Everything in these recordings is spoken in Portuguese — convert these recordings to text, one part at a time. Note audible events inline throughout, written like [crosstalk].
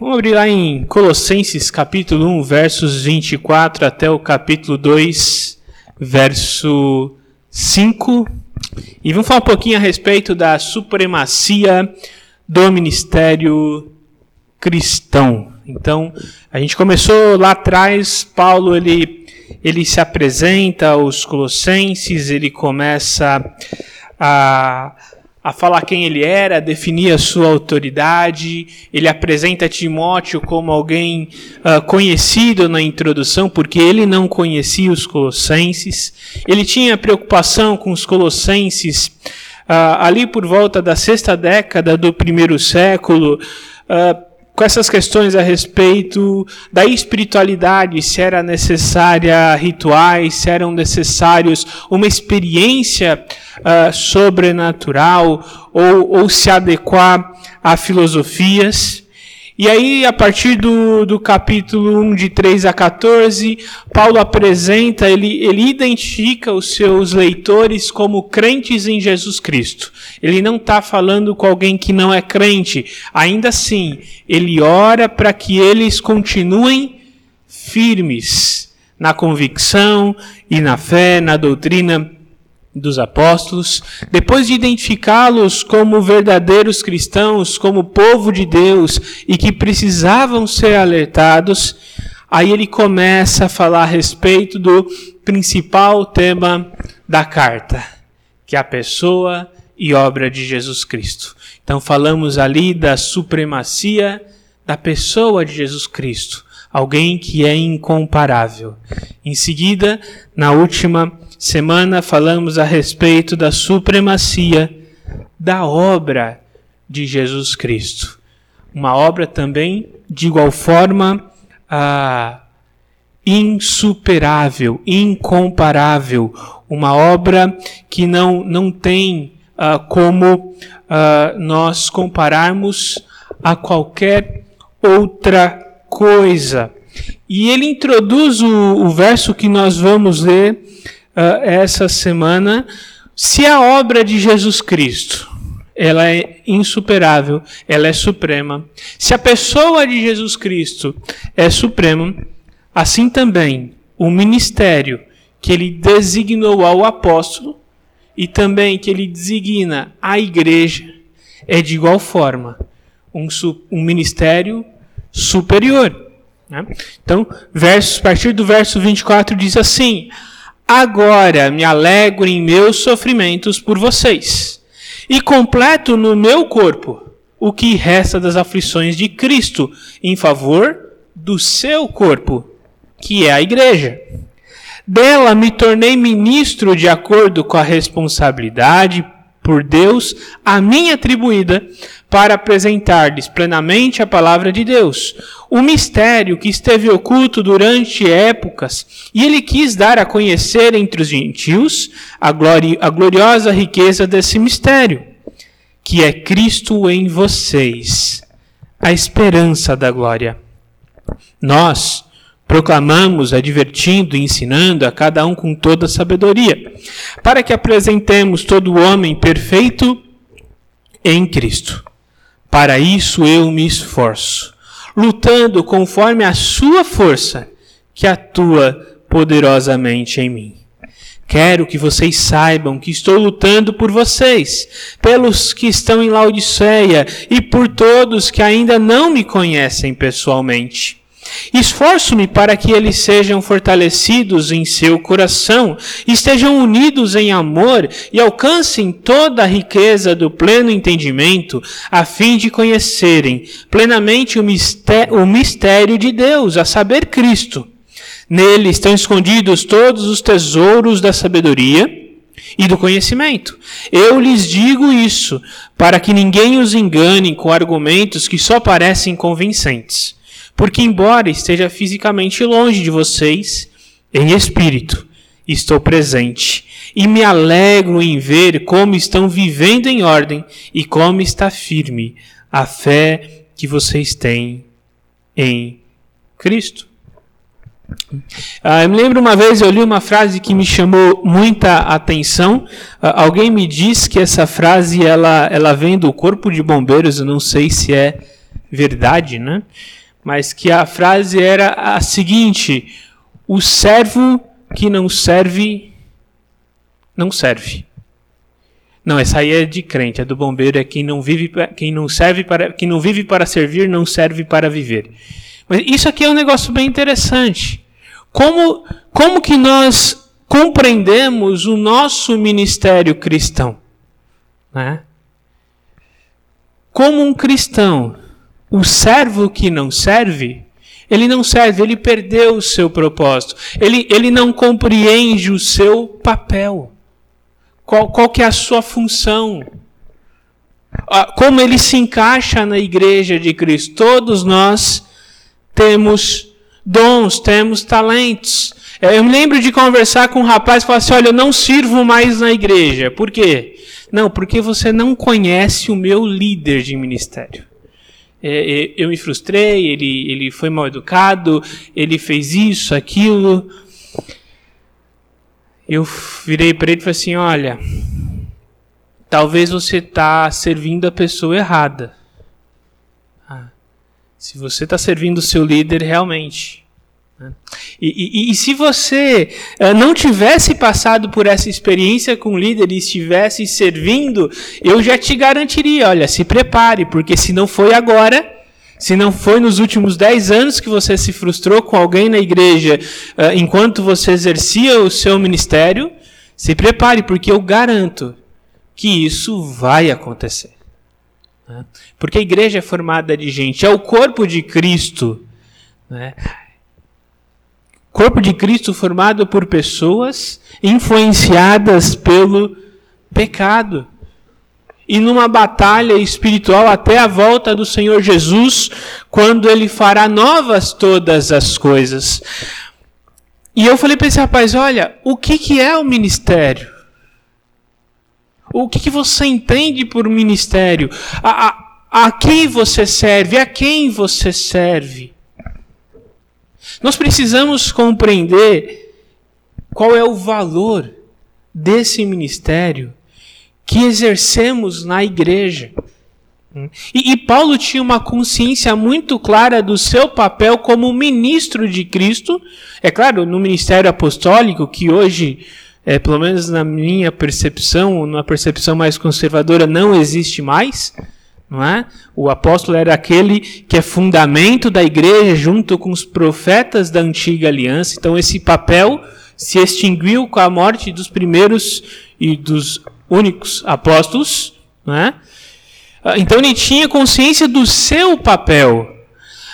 Vamos abrir lá em Colossenses capítulo 1, versos 24 até o capítulo 2, verso 5. E vamos falar um pouquinho a respeito da supremacia do ministério cristão. Então, a gente começou lá atrás, Paulo ele, ele se apresenta aos colossenses, ele começa a a falar quem ele era, a definir a sua autoridade. Ele apresenta Timóteo como alguém uh, conhecido na introdução, porque ele não conhecia os colossenses. Ele tinha preocupação com os colossenses uh, ali por volta da sexta década do primeiro século. Uh, com essas questões a respeito da espiritualidade, se era necessária rituais, se eram necessários uma experiência uh, sobrenatural ou, ou se adequar a filosofias. E aí, a partir do, do capítulo 1, de 3 a 14, Paulo apresenta, ele, ele identifica os seus leitores como crentes em Jesus Cristo. Ele não está falando com alguém que não é crente. Ainda assim, ele ora para que eles continuem firmes na convicção e na fé, na doutrina dos apóstolos, depois de identificá-los como verdadeiros cristãos, como povo de Deus e que precisavam ser alertados, aí ele começa a falar a respeito do principal tema da carta, que é a pessoa e obra de Jesus Cristo. Então falamos ali da supremacia da pessoa de Jesus Cristo, alguém que é incomparável. Em seguida, na última semana falamos a respeito da supremacia da obra de Jesus Cristo. Uma obra também, de igual forma, ah, insuperável, incomparável. Uma obra que não, não tem ah, como ah, nós compararmos a qualquer outra coisa. E ele introduz o, o verso que nós vamos ler uh, essa semana se a obra de Jesus Cristo ela é insuperável, ela é suprema. Se a pessoa de Jesus Cristo é suprema, assim também o ministério que ele designou ao apóstolo e também que ele designa à igreja é de igual forma um, um ministério superior. Né? Então, versos, a partir do verso 24 diz assim: Agora me alegro em meus sofrimentos por vocês, e completo no meu corpo o que resta das aflições de Cristo em favor do seu corpo, que é a igreja. Dela me tornei ministro de acordo com a responsabilidade por Deus a mim atribuída para apresentar-lhes plenamente a palavra de Deus, o mistério que esteve oculto durante épocas, e ele quis dar a conhecer entre os gentios a, glori a gloriosa riqueza desse mistério, que é Cristo em vocês, a esperança da glória. Nós proclamamos, advertindo e ensinando a cada um com toda sabedoria, para que apresentemos todo o homem perfeito em Cristo. Para isso eu me esforço, lutando conforme a sua força que atua poderosamente em mim. Quero que vocês saibam que estou lutando por vocês, pelos que estão em Laodiceia e por todos que ainda não me conhecem pessoalmente. Esforço-me para que eles sejam fortalecidos em seu coração, estejam unidos em amor e alcancem toda a riqueza do pleno entendimento, a fim de conhecerem plenamente o mistério, o mistério de Deus, a saber, Cristo. Nele estão escondidos todos os tesouros da sabedoria e do conhecimento. Eu lhes digo isso, para que ninguém os engane com argumentos que só parecem convincentes. Porque, embora esteja fisicamente longe de vocês, em espírito estou presente e me alegro em ver como estão vivendo em ordem e como está firme a fé que vocês têm em Cristo. Ah, eu me lembro uma vez eu li uma frase que me chamou muita atenção. Ah, alguém me disse que essa frase ela, ela vem do corpo de bombeiros. Eu não sei se é verdade, né? Mas que a frase era a seguinte: o servo que não serve, não serve. Não, essa aí é de crente, é do bombeiro, é quem não vive, quem não serve para, quem não vive para servir, não serve para viver. Mas isso aqui é um negócio bem interessante. Como, como que nós compreendemos o nosso ministério cristão? Né? Como um cristão, o servo que não serve, ele não serve, ele perdeu o seu propósito. Ele, ele não compreende o seu papel. Qual, qual que é a sua função? Ah, como ele se encaixa na igreja de Cristo? Todos nós temos dons, temos talentos. É, eu me lembro de conversar com um rapaz e falar assim: olha, eu não sirvo mais na igreja. Por quê? Não, porque você não conhece o meu líder de ministério. É, é, eu me frustrei, ele, ele foi mal educado, ele fez isso, aquilo eu virei para ele e falei assim: olha, talvez você está servindo a pessoa errada. Ah, se você está servindo o seu líder realmente. Né? E, e, e, se você uh, não tivesse passado por essa experiência com líder e estivesse servindo, eu já te garantiria: olha, se prepare, porque se não foi agora, se não foi nos últimos 10 anos que você se frustrou com alguém na igreja uh, enquanto você exercia o seu ministério, se prepare, porque eu garanto que isso vai acontecer. Né? Porque a igreja é formada de gente, é o corpo de Cristo. Né? Corpo de Cristo formado por pessoas influenciadas pelo pecado e numa batalha espiritual até a volta do Senhor Jesus, quando ele fará novas todas as coisas. E eu falei para esse rapaz: olha, o que, que é o ministério? O que, que você entende por ministério? A, a, a quem você serve? A quem você serve? Nós precisamos compreender qual é o valor desse ministério que exercemos na igreja. E, e, Paulo tinha uma consciência muito clara do seu papel como ministro de Cristo. É claro, no ministério apostólico, que hoje, é, pelo menos na minha percepção, na percepção mais conservadora, não existe mais. Não é? O apóstolo era aquele que é fundamento da igreja junto com os profetas da antiga aliança. Então, esse papel se extinguiu com a morte dos primeiros e dos únicos apóstolos, né? Então ele tinha consciência do seu papel.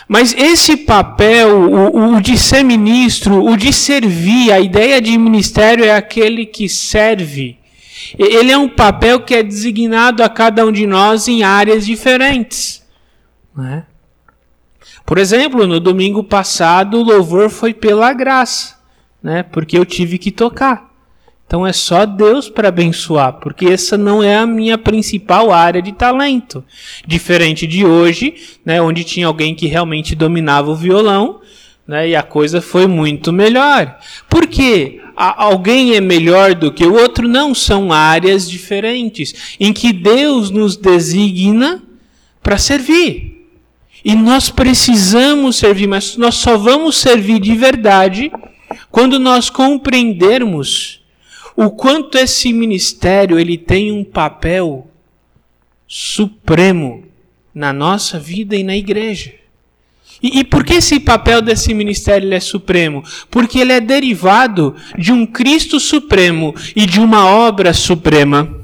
Mas esse papel, o, o, de ser ministro, o de servir, a ideia de ministério é aquele que serve. Ele é um papel que é designado a cada um de nós em áreas diferentes. Né? Por exemplo, no domingo passado, o louvor foi pela graça, né? porque eu tive que tocar. Então é só Deus para abençoar, porque essa não é a minha principal área de talento. Diferente de hoje, né, onde tinha alguém que realmente dominava o violão, né, e a coisa foi muito melhor. Por quê? alguém é melhor do que o outro? Não, são áreas diferentes, em que Deus nos designa para servir. E nós precisamos servir, mas nós só vamos servir de verdade quando nós compreendermos o quanto esse ministério ele tem um papel supremo na nossa vida e na igreja. E, e por que esse papel desse ministério é supremo? Porque ele é derivado de um Cristo supremo e de uma obra suprema.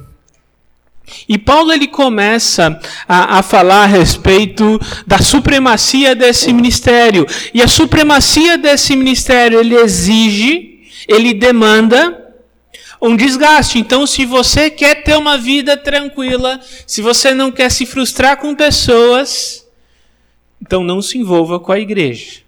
E Paulo ele começa a, a, falar a respeito da supremacia desse ministério. E a supremacia desse ministério ele exige, ele demanda um desgaste. Então, se você quer ter uma vida tranquila, se você não quer se frustrar com pessoas, então não se envolva com a igreja.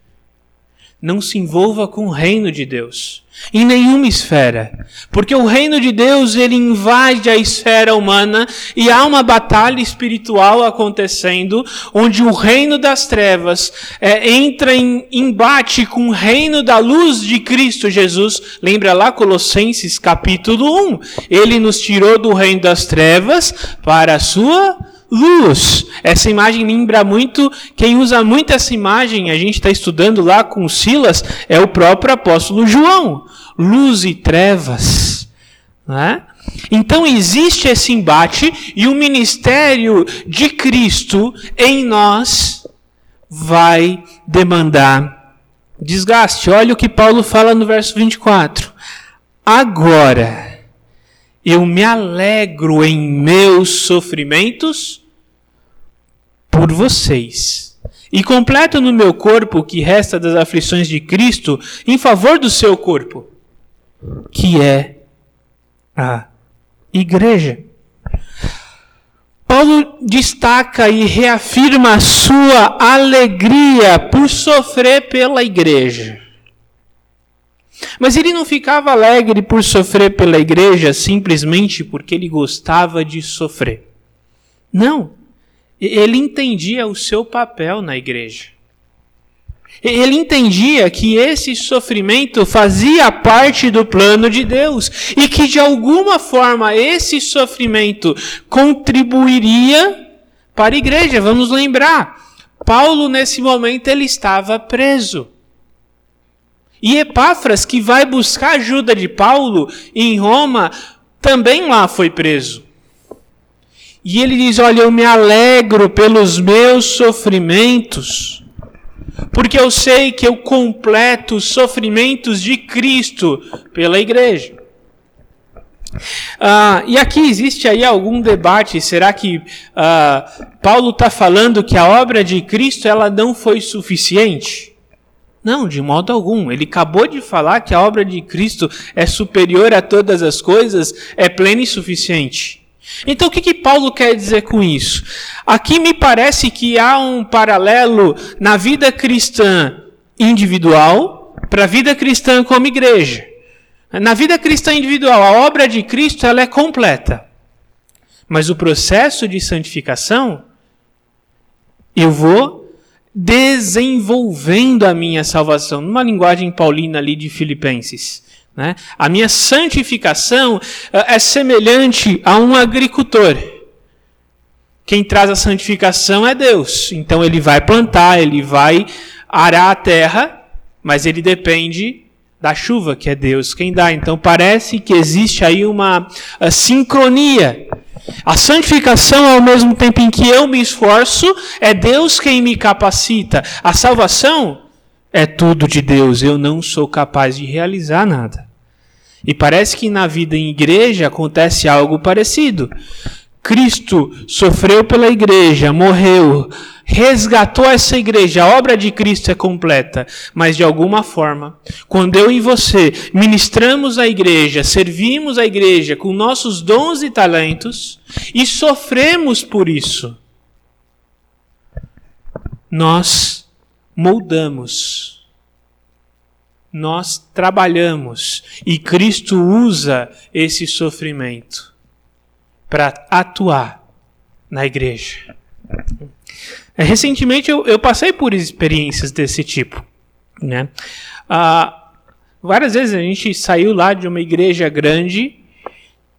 Não se envolva com o reino de Deus em nenhuma esfera, porque o reino de Deus ele invade a esfera humana e há uma batalha espiritual acontecendo, onde o reino das trevas é, entra em embate com o reino da luz de Cristo Jesus. Lembra lá Colossenses capítulo 1? Ele nos tirou do reino das trevas para a sua luz. Essa imagem lembra muito, quem usa muito essa imagem, a gente está estudando lá com Silas, é o próprio apóstolo João. Luz e trevas. Né? Então existe esse embate e o ministério de Cristo em nós vai demandar desgaste. Olha o que Paulo fala no verso 24. Agora eu me alegro em meus sofrimentos por vocês. E completo no meu corpo o que resta das aflições de Cristo em favor do seu corpo, que é a igreja. Paulo destaca e reafirma a sua alegria por sofrer pela igreja. Mas ele não ficava alegre por sofrer pela igreja simplesmente porque ele gostava de sofrer. Não. Ele entendia o seu papel na igreja. Ele entendia que esse sofrimento fazia parte do plano de Deus e que de alguma forma esse sofrimento contribuiria para a igreja. Vamos lembrar, Paulo nesse momento ele estava preso. E Epáfras, que vai buscar ajuda de Paulo em Roma, também lá foi preso. E ele diz: Olha, eu me alegro pelos meus sofrimentos porque eu sei que eu completo os sofrimentos de Cristo pela igreja. Ah, e aqui existe aí algum debate. Será que ah, Paulo está falando que a obra de Cristo ela não foi suficiente? Não, de modo algum. Ele acabou de falar que a obra de Cristo é superior a todas as coisas, é plena e suficiente. Então o que, que Paulo quer dizer com isso? Aqui me parece que há um paralelo na vida cristã individual para a vida cristã como igreja. Na vida cristã individual, a obra de Cristo ela é completa. Mas o processo de santificação, eu vou desenvolvendo a minha salvação, numa linguagem paulina ali de Filipenses. Né? A minha santificação eh, é semelhante a um agricultor. Quem traz a santificação é Deus. Então ele vai plantar, ele vai arar a terra, mas ele depende da chuva, que é Deus quem dá. Então parece que existe aí uma eh, sincronia. A santificação, ao mesmo tempo em que eu me esforço, é Deus quem me capacita. A salvação é tudo de Deus. Eu não sou capaz de realizar nada. E parece que na vida em igreja acontece algo parecido. Cristo sofreu pela igreja, morreu, resgatou essa igreja, a obra de Cristo é completa, mas de alguma forma, quando eu e você ministramos a igreja, servimos a igreja com nossos dons e talentos e sofremos por isso, nós moldamos nós trabalhamos e Cristo usa esse sofrimento para atuar na igreja. É, recentemente eu, eu, passei por experiências desse tipo. Né? Ah, várias vezes a gente saiu lá de uma igreja grande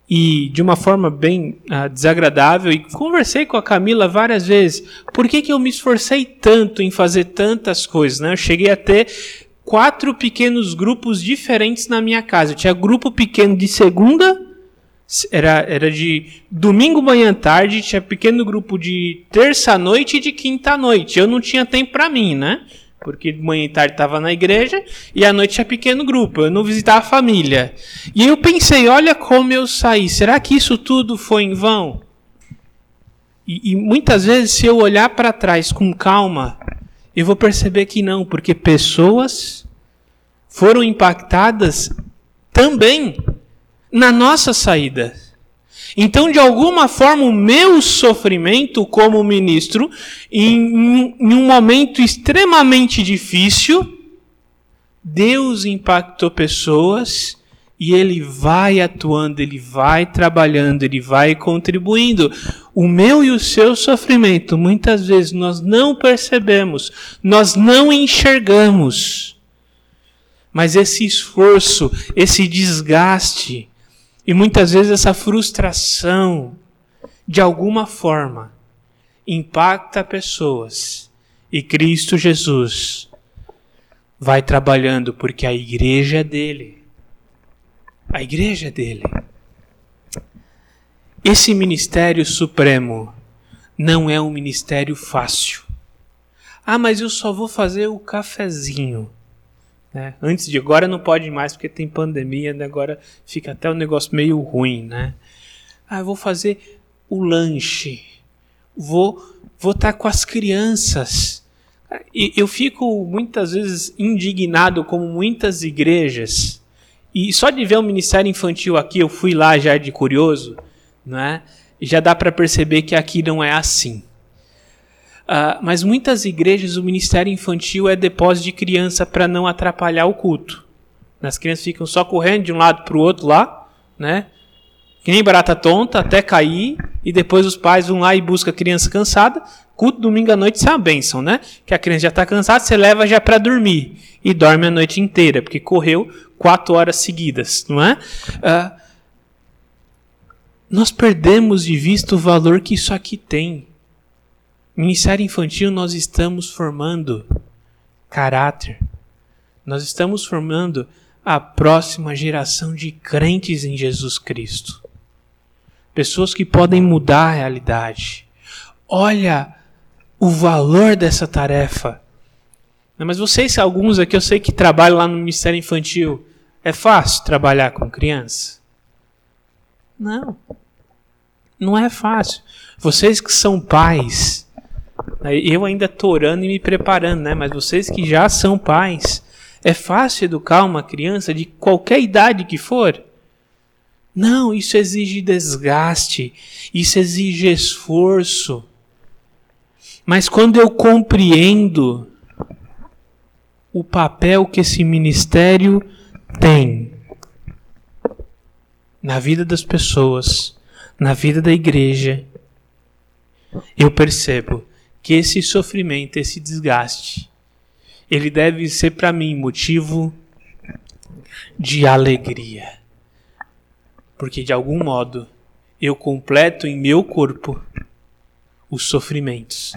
e de uma forma bem ah, desagradável e conversei com a Camila várias vezes. Por que, que eu me esforcei tanto em fazer tantas coisas? Né? Eu cheguei a ter quatro pequenos grupos diferentes na minha casa. Eu tinha grupo pequeno de segunda, era, era de domingo, manhã, tarde, tinha pequeno grupo de terça-noite e de quinta-noite. Eu não tinha tempo para mim, né? Porque manhã e tarde estava na igreja e à noite tinha pequeno grupo. Eu não visitava a família. E eu pensei, olha como eu saí. Será que isso tudo foi em vão? E, e muitas vezes, se eu olhar para trás com calma, eu vou perceber que não, porque pessoas foram impactadas também na nossa saída. Então, de alguma forma, o meu sofrimento como ministro, em, em um momento extremamente difícil, Deus impactou pessoas e ele vai atuando, ele vai trabalhando, ele vai contribuindo. O meu e o seu sofrimento, muitas vezes nós não percebemos, nós não enxergamos. Mas esse esforço, esse desgaste e muitas vezes essa frustração, de alguma forma, impacta pessoas. E Cristo Jesus vai trabalhando porque a igreja é dele. A igreja é dele. Esse ministério supremo não é um ministério fácil. Ah, mas eu só vou fazer o cafezinho. Né? Antes de agora não pode mais porque tem pandemia, né? agora fica até um negócio meio ruim, né? Ah, vou fazer o lanche. Vou vou estar com as crianças. E eu fico muitas vezes indignado como muitas igrejas. E só de ver o ministério infantil aqui, eu fui lá já de curioso, né? Já dá para perceber que aqui não é assim. Uh, mas muitas igrejas o ministério infantil é depósito de criança para não atrapalhar o culto. As crianças ficam só correndo de um lado para o outro lá, né? Que nem barata tonta, até cair, e depois os pais vão lá e buscam a criança cansada. Culto domingo à noite isso é uma bênção, né? Que a criança já está cansada, você leva já para dormir. E dorme a noite inteira, porque correu quatro horas seguidas, não é? Uh, nós perdemos de vista o valor que isso aqui tem. Ministério infantil, nós estamos formando caráter. Nós estamos formando a próxima geração de crentes em Jesus Cristo. Pessoas que podem mudar a realidade. Olha o valor dessa tarefa. Mas vocês, alguns aqui, eu sei que trabalham lá no Ministério Infantil. É fácil trabalhar com criança? Não. Não é fácil. Vocês que são pais, eu ainda estou orando e me preparando, né? Mas vocês que já são pais, é fácil educar uma criança de qualquer idade que for? Não, isso exige desgaste, isso exige esforço. Mas quando eu compreendo o papel que esse ministério tem na vida das pessoas, na vida da igreja, eu percebo que esse sofrimento, esse desgaste, ele deve ser para mim motivo de alegria. Porque de algum modo eu completo em meu corpo os sofrimentos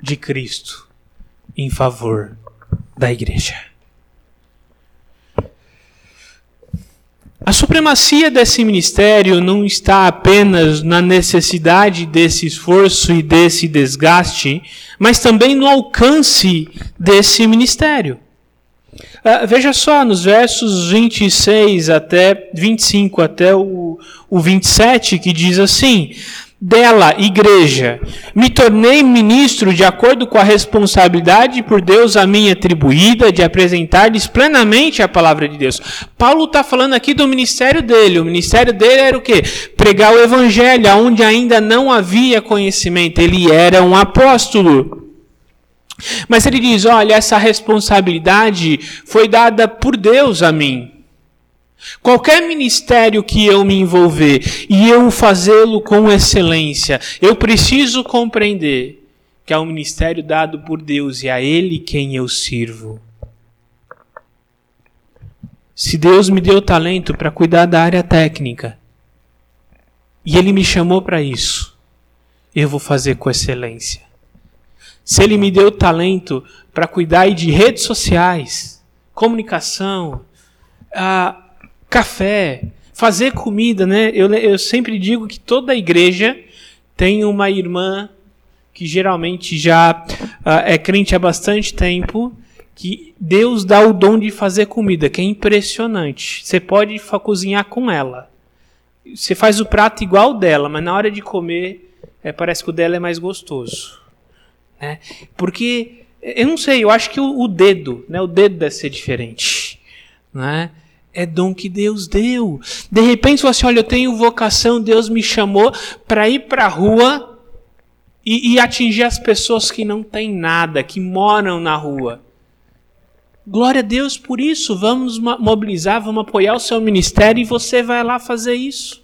de Cristo em favor da igreja. A supremacia desse ministério não está apenas na necessidade desse esforço e desse desgaste, mas também no alcance desse ministério. Uh, veja só, nos versos 26 até 25 até o, o 27, que diz assim: dela, igreja, me tornei ministro de acordo com a responsabilidade por Deus a mim atribuída de apresentar-lhes plenamente a palavra de Deus. Paulo está falando aqui do ministério dele. O ministério dele era o quê? Pregar o evangelho, onde ainda não havia conhecimento. Ele era um apóstolo. Mas ele diz: olha, essa responsabilidade foi dada por Deus a mim. Qualquer ministério que eu me envolver e eu fazê-lo com excelência, eu preciso compreender que é um ministério dado por Deus e a Ele quem eu sirvo. Se Deus me deu talento para cuidar da área técnica e Ele me chamou para isso, eu vou fazer com excelência. Se Ele me deu talento para cuidar de redes sociais, comunicação, ah, café, fazer comida, né? Eu, eu sempre digo que toda igreja tem uma irmã que geralmente já uh, é crente há bastante tempo, que Deus dá o dom de fazer comida, que é impressionante. Você pode cozinhar com ela. Você faz o prato igual dela, mas na hora de comer, é, parece que o dela é mais gostoso. Né? Porque, eu não sei, eu acho que o, o dedo, né, o dedo deve ser diferente. Né? É dom que Deus deu. De repente você assim, olha, eu tenho vocação, Deus me chamou para ir para a rua e, e, atingir as pessoas que não têm nada, que moram na rua. Glória a Deus por isso. Vamos mobilizar, vamos apoiar o seu ministério e você vai lá fazer isso.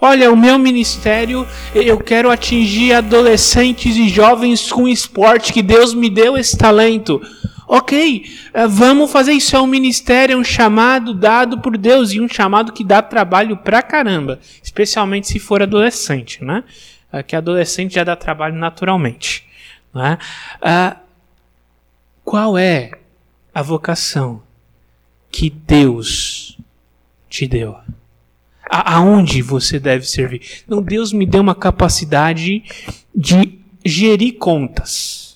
Olha, o meu ministério, eu quero atingir adolescentes e jovens com esporte, que Deus me deu esse talento. Ok, eh, vamos fazer isso. É um ministério, é um chamado dado por Deus e um chamado que dá trabalho pra caramba, especialmente se for adolescente, né? É que adolescente já dá trabalho naturalmente. Não é? Ah, qual é a vocação que Deus te deu? A, aonde você deve servir? Não, Deus me deu uma capacidade de gerir contas.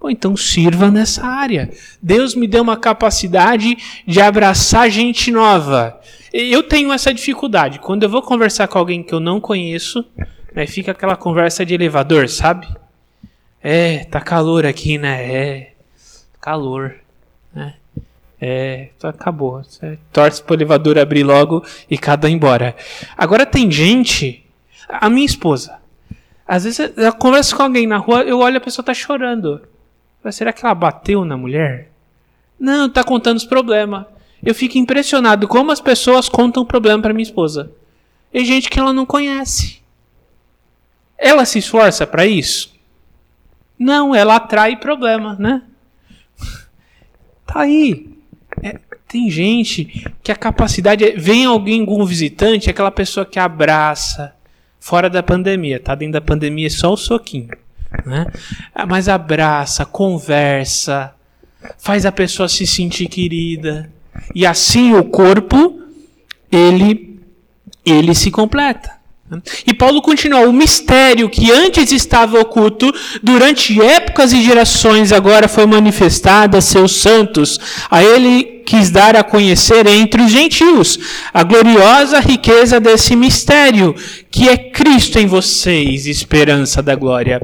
Bom, então sirva nessa área. Deus me deu uma capacidade de abraçar gente nova. Eu tenho essa dificuldade. Quando eu vou conversar com alguém que eu não conheço, aí fica aquela conversa de elevador, sabe? É, tá calor aqui, né? É, calor. Né? É, acabou. Você torce pro elevador abrir logo e cada embora. Agora tem gente, a minha esposa, às vezes eu converso com alguém na rua, eu olho a pessoa tá chorando. Será que ela bateu na mulher? Não, tá contando os problemas. Eu fico impressionado como as pessoas contam problema para minha esposa. Tem gente que ela não conhece. Ela se esforça para isso? Não, ela atrai problema, né? [laughs] Tá aí. É, tem gente que a capacidade é. Vem alguém, algum visitante, é aquela pessoa que abraça. Fora da pandemia, tá? Dentro da pandemia é só o soquinho. Né? Ah, mas abraça, conversa, faz a pessoa se sentir querida. E assim o corpo, ele, ele se completa. E Paulo continua: o mistério que antes estava oculto, durante épocas e gerações, agora foi manifestado a seus santos. A ele quis dar a conhecer entre os gentios a gloriosa riqueza desse mistério, que é Cristo em vocês, esperança da glória.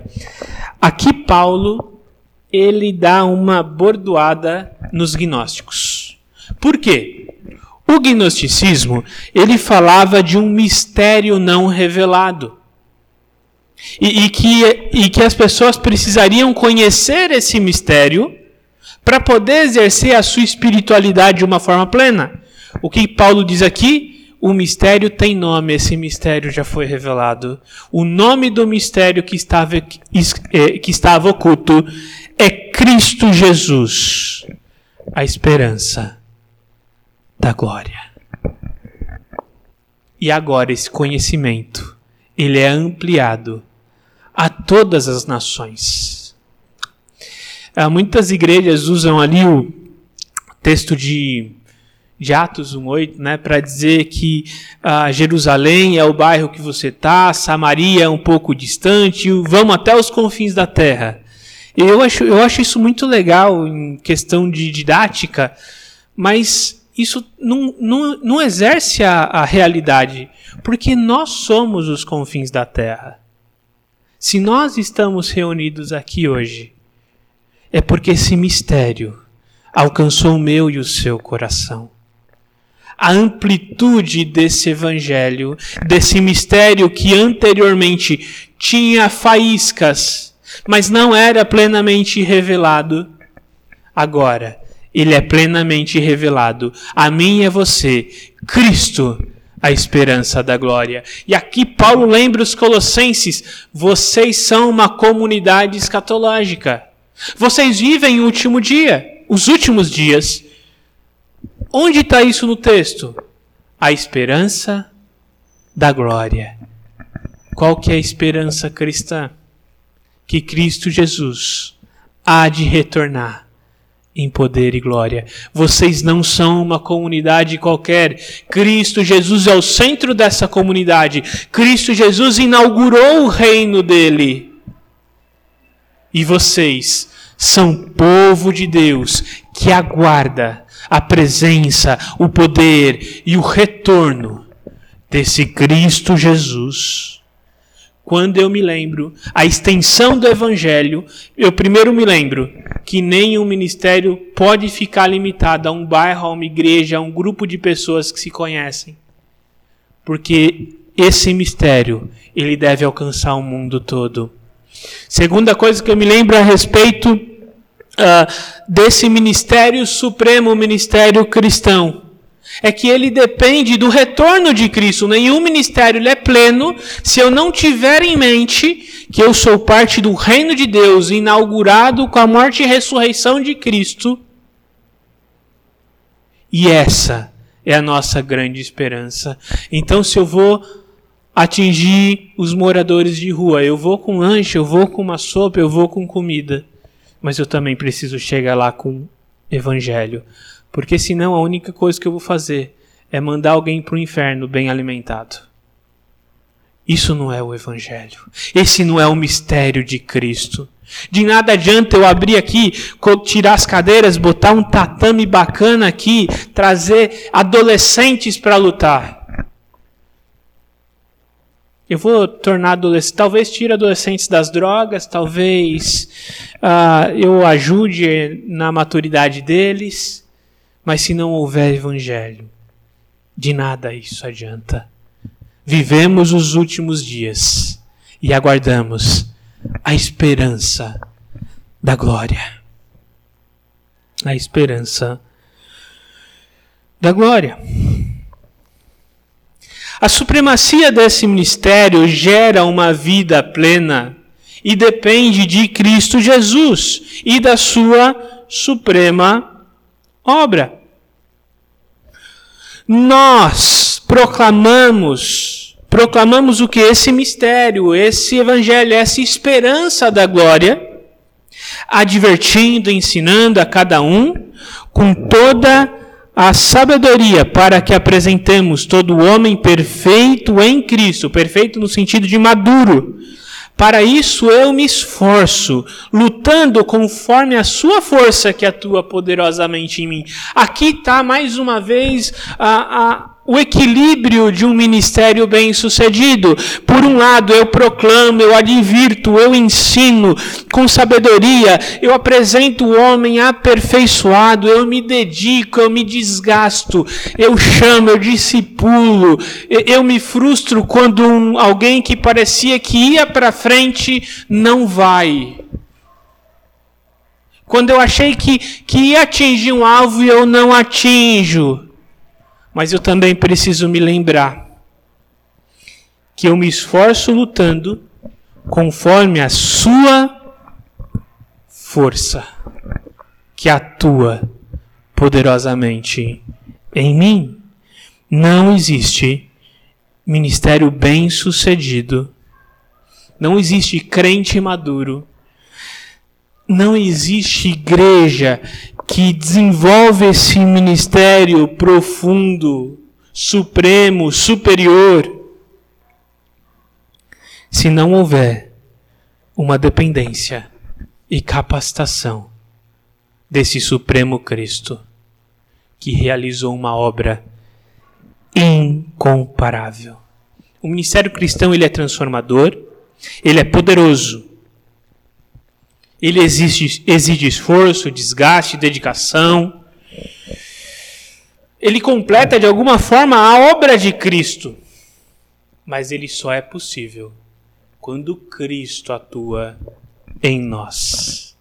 Aqui, Paulo, ele dá uma bordoada nos gnósticos. Por quê? O gnosticismo, ele falava de um mistério não revelado. E, e, que, e que as pessoas precisariam conhecer esse mistério para poder exercer a sua espiritualidade de uma forma plena. O que Paulo diz aqui? O mistério tem nome, esse mistério já foi revelado. O nome do mistério que estava, é, que estava oculto é Cristo Jesus, a esperança da glória. E agora esse conhecimento, ele é ampliado a todas as nações. Ah, muitas igrejas usam ali o texto de, de Atos 1,8 né, para dizer que ah, Jerusalém é o bairro que você está, Samaria é um pouco distante, vamos até os confins da terra. Eu acho, eu acho isso muito legal em questão de didática, mas isso não, não, não exerce a, a realidade, porque nós somos os confins da terra. Se nós estamos reunidos aqui hoje, é porque esse mistério alcançou o meu e o seu coração. A amplitude desse evangelho, desse mistério que anteriormente tinha faíscas, mas não era plenamente revelado, agora ele é plenamente revelado a mim e a você, Cristo, a esperança da glória. E aqui Paulo lembra os colossenses: vocês são uma comunidade escatológica. Vocês vivem o último dia, os últimos dias. Onde está isso no texto? A esperança da glória. Qual que é a esperança cristã? Que Cristo Jesus há de retornar em poder e glória. Vocês não são uma comunidade qualquer. Cristo Jesus é o centro dessa comunidade. Cristo Jesus inaugurou o reino dele. E vocês são povo de Deus que aguarda a presença, o poder e o retorno desse Cristo Jesus quando eu me lembro a extensão do evangelho, eu primeiro me lembro que nenhum ministério pode ficar limitado a um bairro, a uma igreja, a um grupo de pessoas que se conhecem. Porque esse mistério, ele deve alcançar o mundo todo. Segunda coisa que eu me lembro a respeito uh, desse ministério supremo, ministério cristão, é que ele depende do retorno de Cristo. Nenhum ministério é pleno se eu não tiver em mente que eu sou parte do reino de Deus, inaugurado com a morte e ressurreição de Cristo. E essa é a nossa grande esperança. Então, se eu vou atingir os moradores de rua. Eu vou com lanche, eu vou com uma sopa, eu vou com comida. Mas eu também preciso chegar lá com evangelho. Porque senão a única coisa que eu vou fazer é mandar alguém para o inferno bem alimentado. Isso não é o evangelho. Esse não é o mistério de Cristo. De nada adianta eu abrir aqui, tirar as cadeiras, botar um tatame bacana aqui, trazer adolescentes para lutar. Eu vou tornar adolescentes, talvez tire adolescentes das drogas, talvez uh, eu ajude na maturidade deles, mas se não houver evangelho, de nada isso adianta. Vivemos os últimos dias e aguardamos a esperança da glória. A esperança da glória. A supremacia desse ministério gera uma vida plena e depende de Cristo Jesus e da sua suprema obra. Nós proclamamos, proclamamos o que? Esse mistério, esse evangelho, essa esperança da glória, advertindo, ensinando a cada um com toda a sabedoria para que apresentemos todo homem perfeito em Cristo, perfeito no sentido de maduro. Para isso eu me esforço, lutando conforme a sua força que atua poderosamente em mim. Aqui está mais uma vez a, a o equilíbrio de um ministério bem-sucedido. Por um lado, eu proclamo, eu advirto, eu ensino com sabedoria, eu apresento o homem aperfeiçoado, eu me dedico, eu me desgasto, eu chamo, eu discipulo, eu me frustro quando um, alguém que parecia que ia para frente não vai. Quando eu achei que, que ia atingir um alvo e eu não atinjo. Mas eu também preciso me lembrar que eu me esforço lutando conforme a sua força que atua poderosamente em mim. Não existe ministério bem-sucedido. Não existe crente maduro. Não existe igreja que desenvolve esse ministério profundo, supremo, superior, se não houver uma dependência e capacitação desse Supremo Cristo, que realizou uma obra incomparável. O ministério cristão ele é transformador, ele é poderoso, ele exige, exige esforço, desgaste, dedicação. Ele completa de alguma forma a obra de Cristo. Mas ele só é possível quando Cristo atua em nós.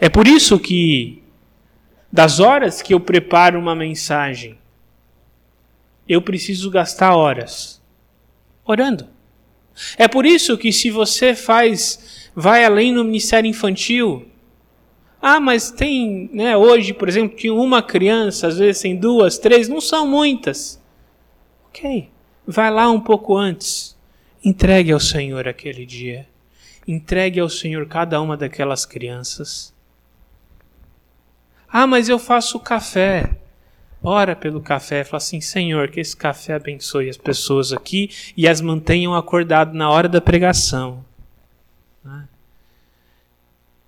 É por isso que, das horas que eu preparo uma mensagem, eu preciso gastar horas orando. É por isso que, se você faz vai além no ministério infantil. Ah, mas tem, né, hoje, por exemplo, tinha uma criança, às vezes tem duas, três, não são muitas. Ok, vai lá um pouco antes. Entregue ao Senhor aquele dia. Entregue ao Senhor cada uma daquelas crianças. Ah, mas eu faço café. Ora pelo café, fala assim: Senhor, que esse café abençoe as pessoas aqui e as mantenham acordadas na hora da pregação.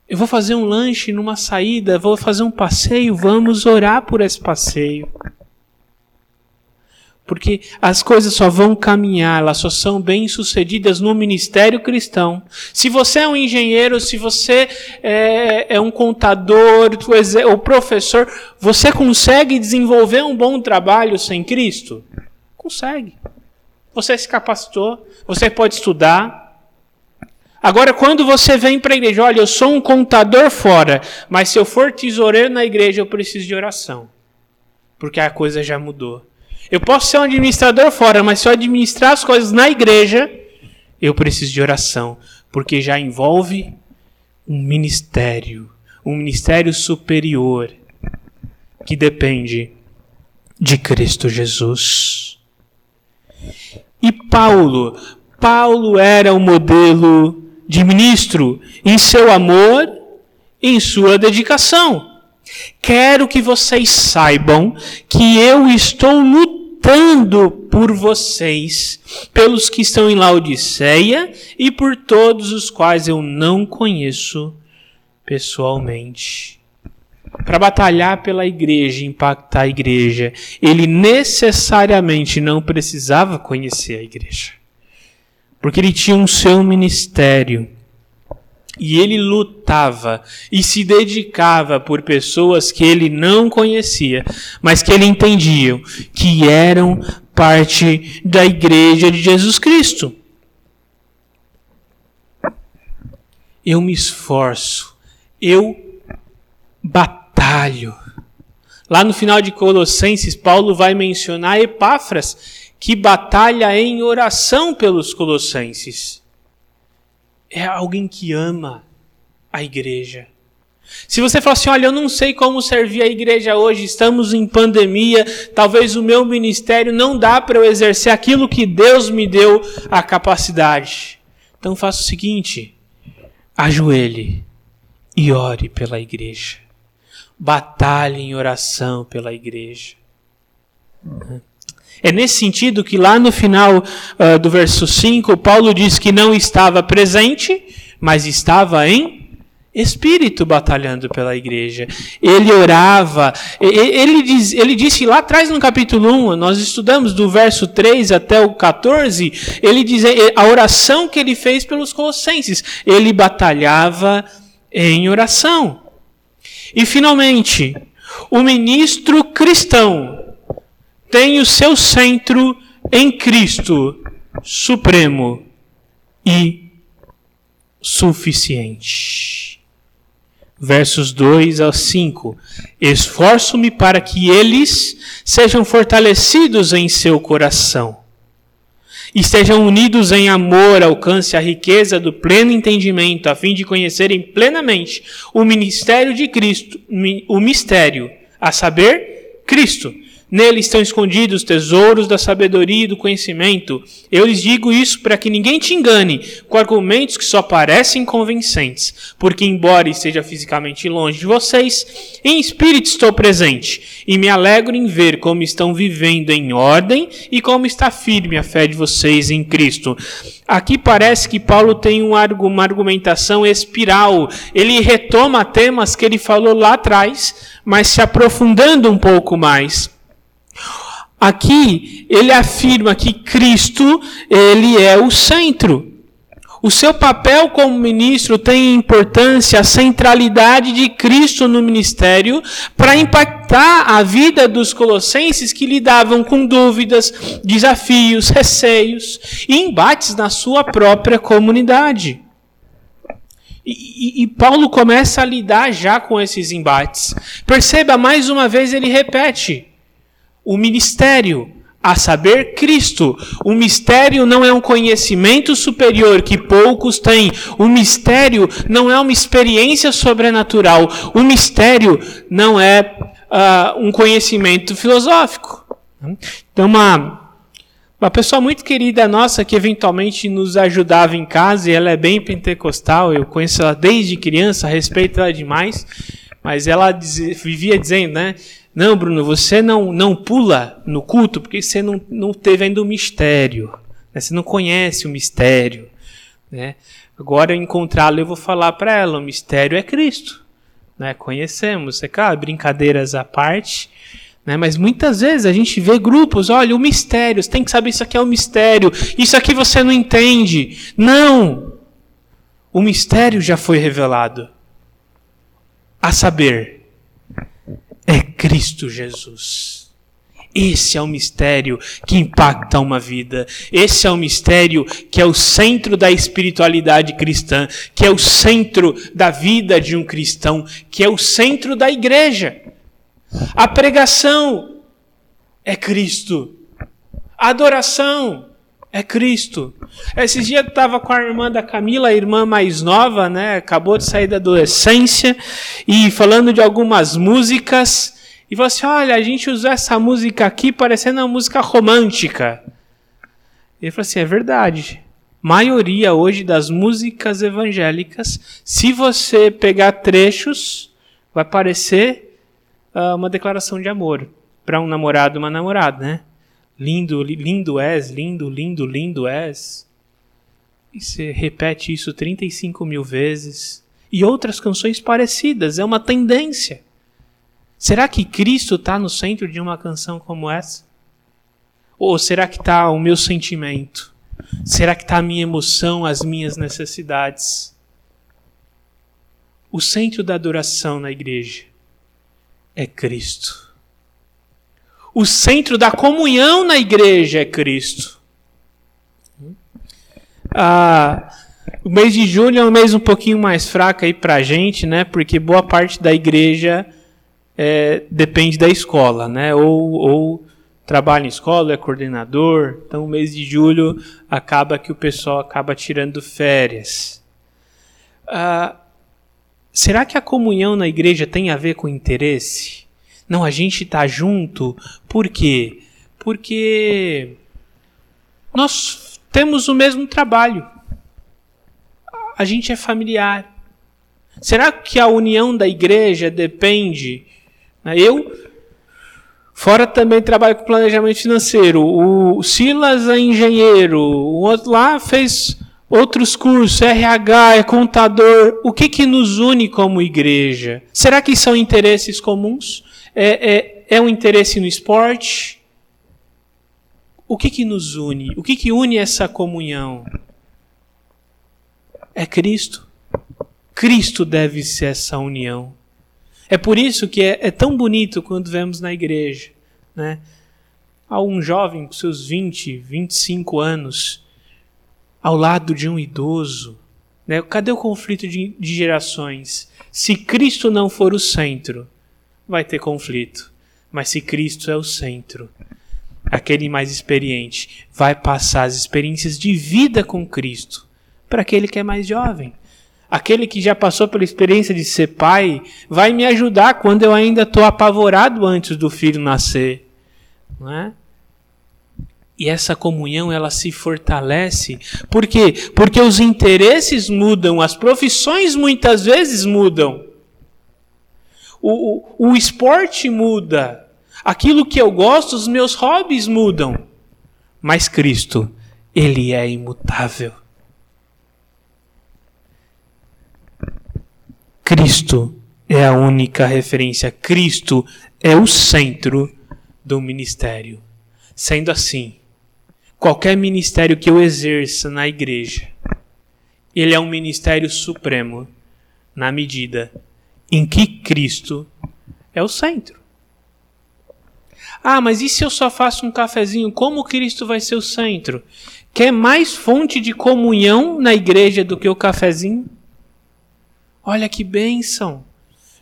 Eu vou fazer um lanche numa saída, vou fazer um passeio, vamos orar por esse passeio. Porque as coisas só vão caminhar, elas só são bem-sucedidas no ministério cristão. Se você é um engenheiro, se você é, é um contador, ou professor, você consegue desenvolver um bom trabalho sem Cristo? Consegue. Você se capacitou, você pode estudar, Agora, quando você vem para a igreja, olha, eu sou um contador fora, mas se eu for tesoureiro na igreja, eu preciso de oração. Porque a coisa já mudou. Eu posso ser um administrador fora, mas se eu administrar as coisas na igreja, eu preciso de oração. Porque já envolve um ministério, um ministério superior, que depende de Cristo Jesus. E Paulo, Paulo era o modelo de ministro em seu amor, em sua dedicação. Quero que vocês saibam que eu estou lutando por vocês, pelos que estão em Laodiceia e por todos os quais eu não conheço pessoalmente. Para batalhar pela igreja, impactar a igreja, ele necessariamente não precisava conhecer a igreja. Porque ele tinha um seu ministério. E ele lutava e se dedicava por pessoas que ele não conhecia, mas que ele entendia que eram parte da igreja de Jesus Cristo. Eu me esforço, eu batalho. Lá no final de Colossenses, Paulo vai mencionar Epáfras, que batalha em oração pelos colossenses. É alguém que ama a igreja. Se você falar assim, olha, eu não sei como servir a igreja hoje, estamos em pandemia, talvez o meu ministério não dá para eu exercer aquilo que Deus me deu a capacidade. Então faça o seguinte: ajoelhe e ore pela igreja. Batalhe em oração pela igreja. É nesse sentido que lá no final uh, do verso 5, Paulo diz que não estava presente, mas estava em espírito batalhando pela igreja. Ele orava, ele, diz, ele disse lá atrás no capítulo 1, nós estudamos do verso 3 até o 14, ele diz a oração que ele fez pelos colossenses. Ele batalhava em oração. E finalmente, o ministro cristão tem o seu centro em Cristo supremo e suficiente. Versos 2 a 5. Esforço-me para que eles sejam fortalecidos em seu coração estejam unidos em amor, alcance a riqueza do pleno entendimento, a fim de conhecerem plenamente o ministério de Cristo, o mistério, a saber, Cristo Nele estão escondidos tesouros da sabedoria e do conhecimento. Eu lhes digo isso para que ninguém te engane com argumentos que só parecem convincentes, porque, embora esteja fisicamente longe de vocês, em espírito estou presente e me alegro em ver como estão vivendo em ordem e como está firme a fé de vocês em Cristo. Aqui parece que Paulo tem uma argumentação espiral. Ele retoma temas que ele falou lá atrás, mas se aprofundando um pouco mais. Aqui ele afirma que Cristo, ele é o centro. O seu papel como ministro tem importância, a centralidade de Cristo no ministério para impactar a vida dos colossenses que lidavam com dúvidas, desafios, receios e embates na sua própria comunidade. E, e, e, Paulo começa a lidar já com esses embates. Perceba, mais uma vez ele repete: o ministério, a saber, Cristo. O mistério não é um conhecimento superior que poucos têm. O mistério não é uma experiência sobrenatural. O mistério não é uh, um conhecimento filosófico. Então, uma, uma pessoa muito querida nossa que eventualmente nos ajudava em casa, e ela é bem pentecostal, eu conheço ela desde criança, respeito ela demais, mas ela vivia dizendo, né? Não, Bruno, você não, não pula no culto porque você não, não teve ainda o mistério. Né? Você não conhece o mistério. Né? Agora, encontrá-lo, eu vou falar para ela: o mistério é Cristo. Né? Conhecemos. É claro, brincadeiras à parte. Né? Mas muitas vezes a gente vê grupos: olha, o mistério, você tem que saber isso aqui é o mistério. Isso aqui você não entende. Não! O mistério já foi revelado. A saber, é Cristo Jesus. Esse é o mistério que impacta uma vida. Esse é o mistério que é o centro da espiritualidade cristã, que é o centro da vida de um cristão, que é o centro da igreja. A pregação é Cristo. A adoração é Cristo. Esses dias eu estava com a irmã da Camila, a irmã mais nova, né? Acabou de sair da adolescência, e falando de algumas músicas, e falou assim: olha, a gente usou essa música aqui parecendo uma música romântica. Ele falou assim: é verdade. Maioria hoje das músicas evangélicas, se você pegar trechos, vai parecer uh, uma declaração de amor para um namorado, uma namorada, né? Lindo, lindo és, lindo, lindo, lindo és. E você repete isso 35 mil vezes. E outras canções parecidas, é uma tendência. Será que Cristo está no centro de uma canção como essa? Ou será que está o meu sentimento? Será que está a minha emoção, as minhas necessidades? O centro da adoração na igreja é Cristo. O centro da comunhão na igreja é Cristo. Ah, o mês de julho é um mês um pouquinho mais fraco aí para a gente, né? Porque boa parte da igreja é, depende da escola, né? Ou, ou trabalha em escola, é coordenador. Então, o mês de julho acaba que o pessoal acaba tirando férias. Ah, será que a comunhão na igreja tem a ver com interesse? Não, a gente está junto. Por quê? Porque nós temos o mesmo trabalho. A gente é familiar. Será que a união da igreja depende né? Eu, fora também trabalho com planejamento financeiro. O Silas é engenheiro, o outro lá fez outros cursos, RH, é contador. O que, que nos une como igreja? Será que são interesses comuns? É, é, é um interesse no esporte? O que, que nos une? O que, que une essa comunhão? É Cristo. Cristo deve ser essa união. É por isso que é, é tão bonito quando vemos na igreja, né? Há um jovem com seus 20, 25 anos, ao lado de um idoso. Né? Cadê o conflito de, de gerações? Se Cristo não for o centro, vai ter conflito. Mas se Cristo é o centro, aquele mais experiente vai passar as experiências de vida com Cristo para aquele que é mais jovem. Aquele que já passou pela experiência de ser pai vai me ajudar quando eu ainda estou apavorado antes do filho nascer. Não é? E essa comunhão ela se fortalece. Por quê? Porque os interesses mudam, as profissões muitas vezes mudam. O, o, o esporte muda. Aquilo que eu gosto, os meus hobbies mudam. Mas Cristo, Ele é imutável. Cristo é a única referência. Cristo é o centro do ministério. Sendo assim, qualquer ministério que eu exerça na igreja, ele é um ministério supremo na medida em que Cristo é o centro. Ah, mas e se eu só faço um cafezinho? Como Cristo vai ser o centro? Quer mais fonte de comunhão na igreja do que o cafezinho? Olha que bênção!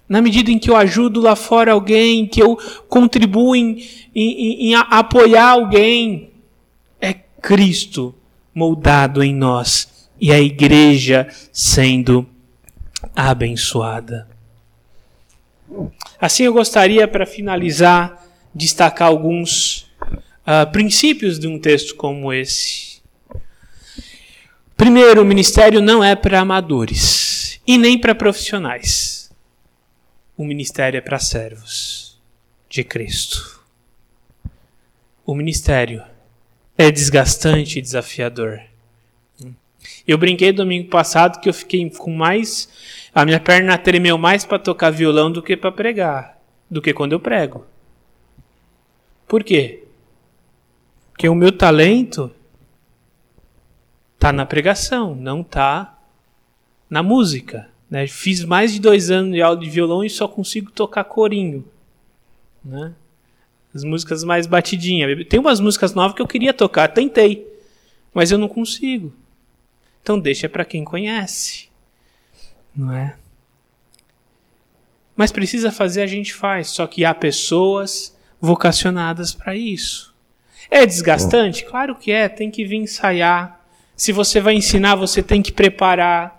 Na medida em que eu ajudo lá fora alguém, que eu contribuo em, em, em apoiar alguém, é Cristo moldado em nós e a igreja sendo abençoada. Assim, eu gostaria, para finalizar, destacar alguns uh, princípios de um texto como esse. Primeiro, o ministério não é para amadores e nem para profissionais. O ministério é para servos de Cristo. O ministério é desgastante e desafiador. Eu brinquei domingo passado que eu fiquei com mais. A minha perna tremeu mais para tocar violão do que para pregar, do que quando eu prego. Por quê? Porque o meu talento está na pregação, não está na música. Né? Fiz mais de dois anos de aula de violão e só consigo tocar corinho. Né? As músicas mais batidinhas. Tem umas músicas novas que eu queria tocar, tentei, mas eu não consigo. Então deixa para quem conhece, não é? Mas precisa fazer, a gente faz. Só que há pessoas vocacionadas para isso. É desgastante? Claro que é. Tem que vir ensaiar. Se você vai ensinar, você tem que preparar.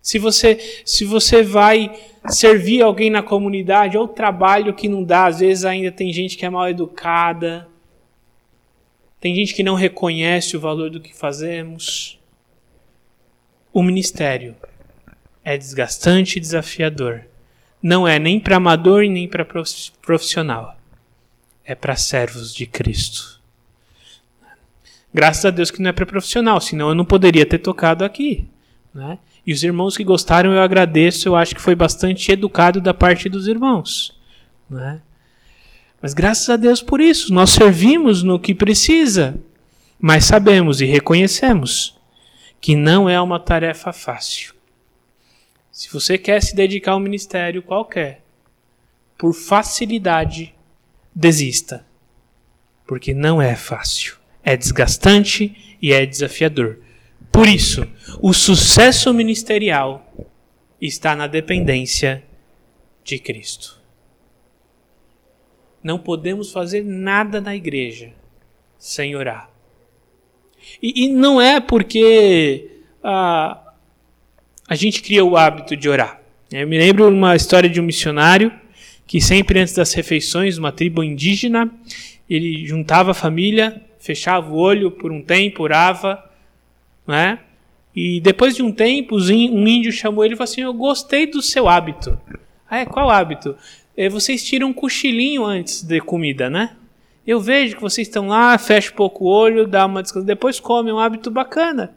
Se você, se você vai servir alguém na comunidade, ou trabalho que não dá, às vezes ainda tem gente que é mal educada. Tem gente que não reconhece o valor do que fazemos. O ministério é desgastante e desafiador. Não é nem para amador e nem para profissional. É para servos de Cristo. Graças a Deus que não é para profissional, senão eu não poderia ter tocado aqui. Né? E os irmãos que gostaram, eu agradeço. Eu acho que foi bastante educado da parte dos irmãos. Né? Mas graças a Deus por isso, nós servimos no que precisa, mas sabemos e reconhecemos que não é uma tarefa fácil. Se você quer se dedicar a um ministério qualquer, por facilidade, desista. Porque não é fácil. É desgastante e é desafiador. Por isso, o sucesso ministerial está na dependência de Cristo. Não podemos fazer nada na igreja sem orar. E, e não é porque ah, a gente cria o hábito de orar. Eu me lembro uma história de um missionário que sempre antes das refeições, uma tribo indígena, ele juntava a família, fechava o olho por um tempo, orava, né? E depois de um tempo, um índio chamou ele e falou assim: Eu gostei do seu hábito. Ah, é, qual hábito? É, vocês tiram um cochilinho antes de comida, né? Eu vejo que vocês estão lá, fecha um pouco o olho, dá uma descansa, depois come, é um hábito bacana.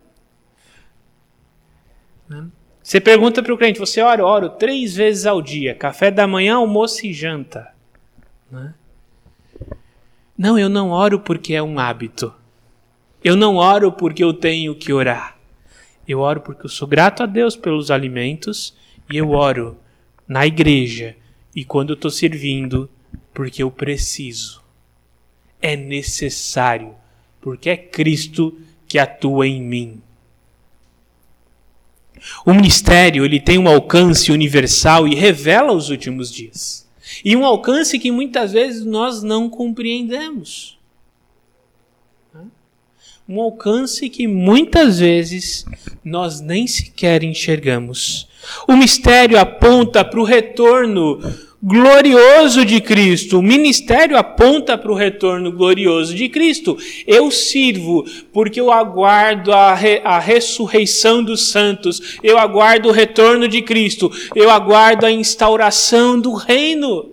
Né? Você pergunta para o cliente, você ora, oro três vezes ao dia, café da manhã, almoço e janta. Né? Não, eu não oro porque é um hábito. Eu não oro porque eu tenho que orar. Eu oro porque eu sou grato a Deus pelos alimentos e eu oro na igreja e quando eu estou servindo porque eu preciso. É necessário, porque é Cristo que atua em mim. O ministério ele tem um alcance universal e revela os últimos dias. E um alcance que muitas vezes nós não compreendemos um alcance que muitas vezes nós nem sequer enxergamos. O mistério aponta para o retorno glorioso de Cristo. O ministério aponta para o retorno glorioso de Cristo. Eu sirvo porque eu aguardo a, re, a ressurreição dos santos. Eu aguardo o retorno de Cristo. Eu aguardo a instauração do reino.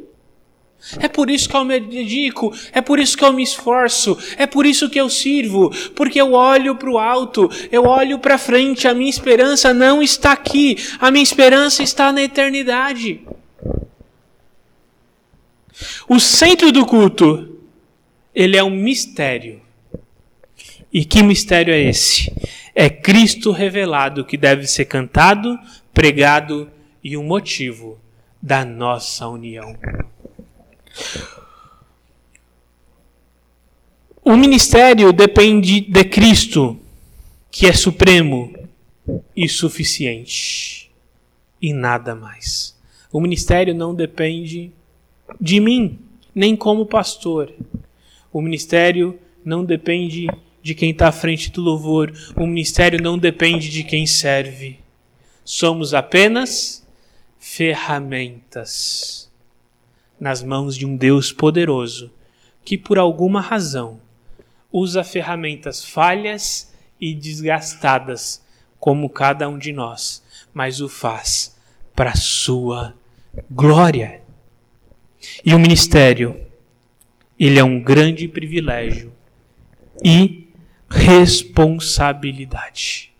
É por isso que eu me dedico, é por isso que eu me esforço, é por isso que eu sirvo, porque eu olho para o alto, eu olho para frente, a minha esperança não está aqui, a minha esperança está na eternidade. O centro do culto, ele é um mistério. E que mistério é esse? É Cristo revelado que deve ser cantado, pregado e um motivo da nossa união. O ministério depende de Cristo, que é supremo e suficiente, e nada mais. O ministério não depende de mim, nem como pastor. O ministério não depende de quem está à frente do louvor. O ministério não depende de quem serve. Somos apenas ferramentas nas mãos de um Deus poderoso que, por alguma razão, usa ferramentas falhas e desgastadas, como cada um de nós, mas o faz para sua glória. E o ministério, ele é um grande privilégio e responsabilidade.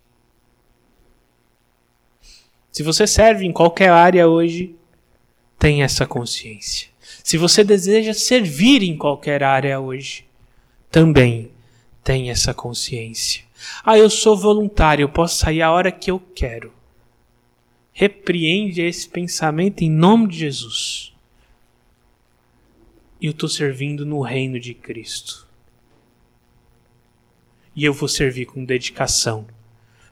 Se você serve em qualquer área hoje, tem essa consciência. Se você deseja servir em qualquer área hoje, também tem essa consciência. Ah, eu sou voluntário, eu posso sair a hora que eu quero. Repreende esse pensamento em nome de Jesus. Eu estou servindo no reino de Cristo. E eu vou servir com dedicação,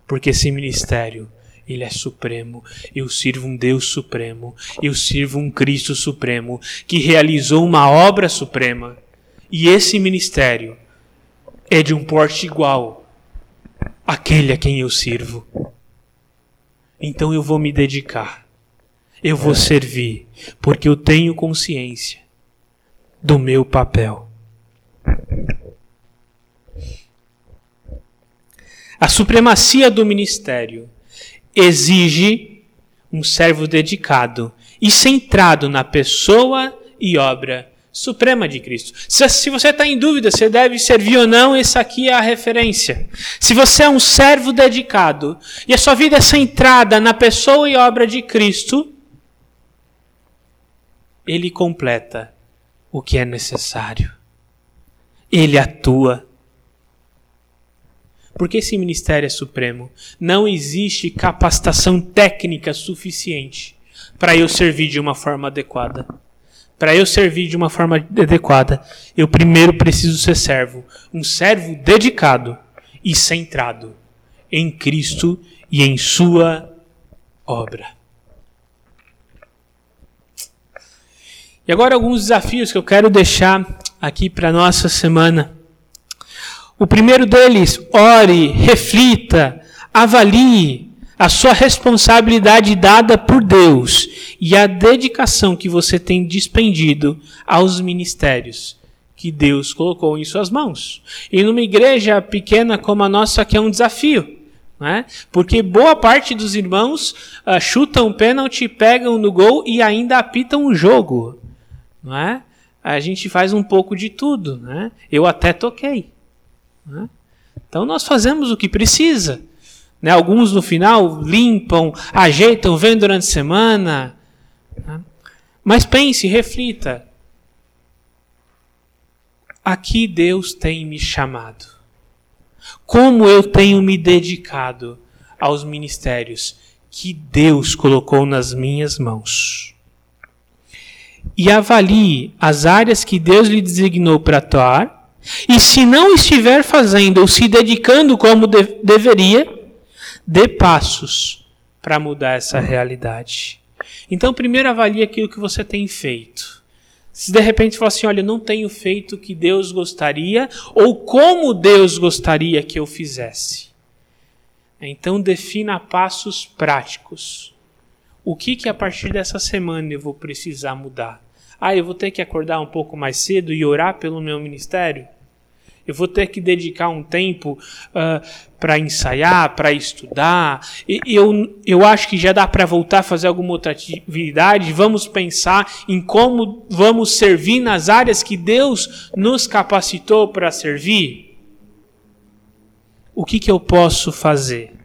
porque esse ministério ele é supremo. Eu sirvo um Deus supremo. Eu sirvo um Cristo supremo que realizou uma obra suprema. E esse ministério é de um porte igual àquele a quem eu sirvo. Então eu vou me dedicar. Eu vou servir, porque eu tenho consciência do meu papel. A supremacia do ministério exige um servo dedicado e centrado na pessoa e obra suprema de Cristo. Se, se você está em dúvida se deve servir ou não, essa aqui é a referência. Se você é um servo dedicado e a sua vida é centrada na pessoa e obra de Cristo, ele completa o que é necessário. Ele atua. Porque esse ministério é supremo. Não existe capacitação técnica suficiente para eu servir de uma forma adequada. Para eu servir de uma forma adequada, eu primeiro preciso ser servo. Um servo dedicado e centrado em Cristo e em Sua obra. E agora alguns desafios que eu quero deixar aqui para nossa semana. O primeiro deles, ore, reflita, avalie a sua responsabilidade dada por Deus e a dedicação que você tem dispendido aos ministérios que Deus colocou em suas mãos. E numa igreja pequena como a nossa, que é um desafio. Né? Porque boa parte dos irmãos uh, chutam pênalti, pegam no gol e ainda apitam o jogo. Não é? A gente faz um pouco de tudo. Né? Eu até toquei. Né? Então nós fazemos o que precisa. Né? Alguns no final limpam, ajeitam, vêm durante a semana. Né? Mas pense, reflita. Aqui Deus tem me chamado. Como eu tenho me dedicado aos ministérios que Deus colocou nas minhas mãos. E avalie as áreas que Deus lhe designou para atuar. E se não estiver fazendo ou se dedicando como de deveria, dê passos para mudar essa realidade. Então, primeiro avalie aquilo que você tem feito. Se de repente falar assim, olha, não tenho feito o que Deus gostaria, ou como Deus gostaria que eu fizesse. Então defina passos práticos. O que que a partir dessa semana eu vou precisar mudar? Ah, eu vou ter que acordar um pouco mais cedo e orar pelo meu ministério? Eu vou ter que dedicar um tempo uh, ah, para ensaiar, para estudar. E, eu, eu acho que já dá para voltar a fazer alguma outra atividade. Vamos pensar em como vamos servir nas áreas que Deus nos capacitou para servir. O que, que eu posso fazer?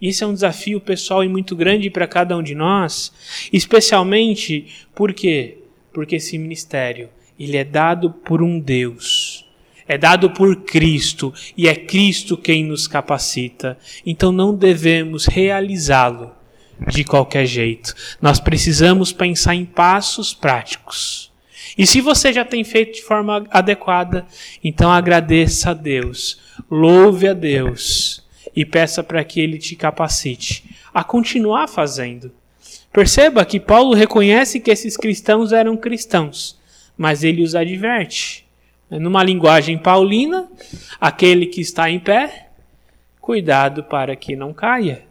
Esse é um desafio pessoal e muito grande para cada um de nós, especialmente porque porque esse ministério ele é dado por um Deus é dado por Cristo e é Cristo quem nos capacita. Então não devemos realizá-lo de qualquer jeito. Nós precisamos pensar em passos práticos. E se você já tem feito de forma adequada, então agradeça a Deus, louve a Deus e peça para que Ele te capacite a continuar fazendo. Perceba que Paulo reconhece que esses cristãos eram cristãos, mas ele os adverte. Numa linguagem paulina, aquele que está em pé, cuidado para que não caia.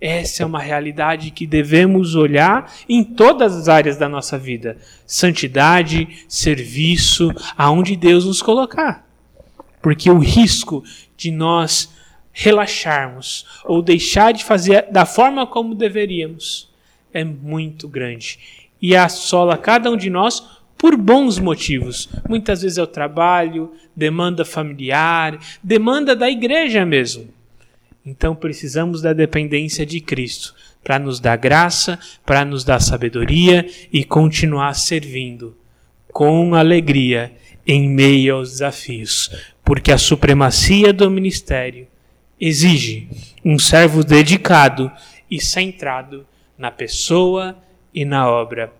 Essa é uma realidade que devemos olhar em todas as áreas da nossa vida: santidade, serviço, aonde Deus nos colocar. Porque o risco de nós relaxarmos ou deixar de fazer da forma como deveríamos é muito grande e assola cada um de nós por bons motivos. Muitas vezes é o trabalho, demanda familiar, demanda da igreja mesmo. Então precisamos da dependência de Cristo para nos dar graça, para nos dar sabedoria e continuar servindo com alegria em meio aos desafios, porque a supremacia do ministério exige um servo dedicado e centrado na pessoa e na obra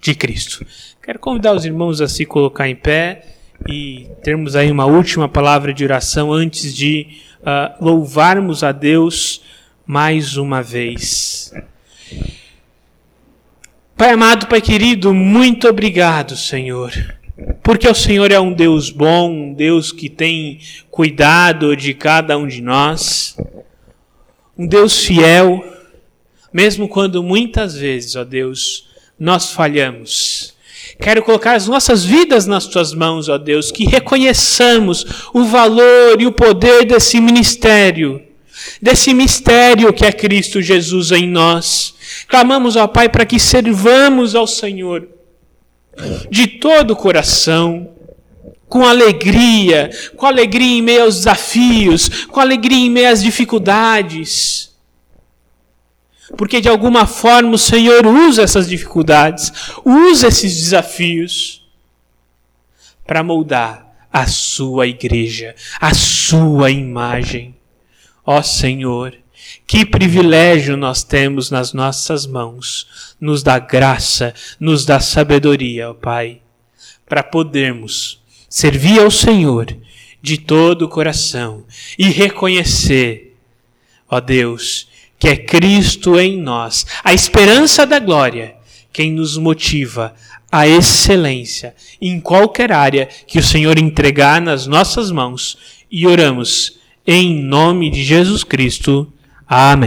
de Cristo. Quero convidar os irmãos a se colocar em pé e termos aí uma última palavra de oração antes de uh, louvarmos a Deus mais uma vez. Pai amado, Pai querido, muito obrigado, Senhor. Porque o Senhor é um Deus bom, um Deus que tem cuidado de cada um de nós, um Deus fiel, mesmo quando muitas vezes, ó Deus, nós falhamos. Quero colocar as nossas vidas nas tuas mãos, ó Deus, que reconheçamos o valor e o poder desse ministério, desse mistério que é Cristo Jesus em nós. Clamamos, ó Pai, para que servamos ao Senhor de todo o coração, com alegria, com alegria em meio aos desafios, com alegria em meio às dificuldades. Porque de alguma forma o Senhor usa essas dificuldades, usa esses desafios para moldar a sua igreja, a sua imagem. Ó Senhor, que privilégio nós temos nas nossas mãos. Nos dá graça, nos dá sabedoria, ó Pai, para podermos servir ao Senhor de todo o coração e reconhecer, ó Deus, que é Cristo em nós, a esperança da glória, quem nos motiva à excelência em qualquer área que o Senhor entregar nas nossas mãos. E oramos em nome de Jesus Cristo. Amém.